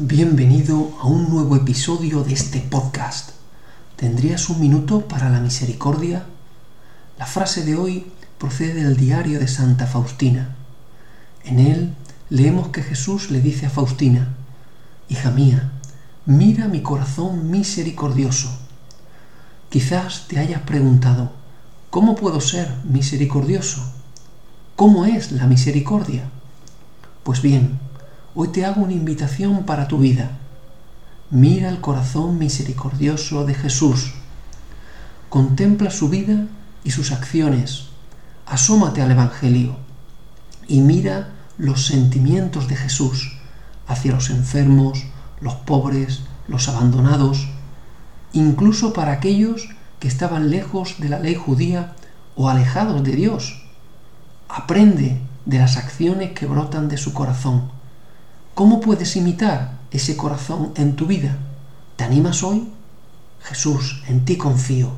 Bienvenido a un nuevo episodio de este podcast. ¿Tendrías un minuto para la misericordia? La frase de hoy procede del diario de Santa Faustina. En él leemos que Jesús le dice a Faustina, Hija mía, mira mi corazón misericordioso. Quizás te hayas preguntado, ¿cómo puedo ser misericordioso? ¿Cómo es la misericordia? Pues bien, hoy te hago una invitación para tu vida. Mira el corazón misericordioso de Jesús. Contempla su vida y sus acciones. Asómate al Evangelio y mira los sentimientos de Jesús hacia los enfermos, los pobres, los abandonados, incluso para aquellos que estaban lejos de la ley judía o alejados de Dios. Aprende de las acciones que brotan de su corazón ¿Cómo puedes imitar ese corazón en tu vida? ¿Te animas hoy? Jesús, en ti confío.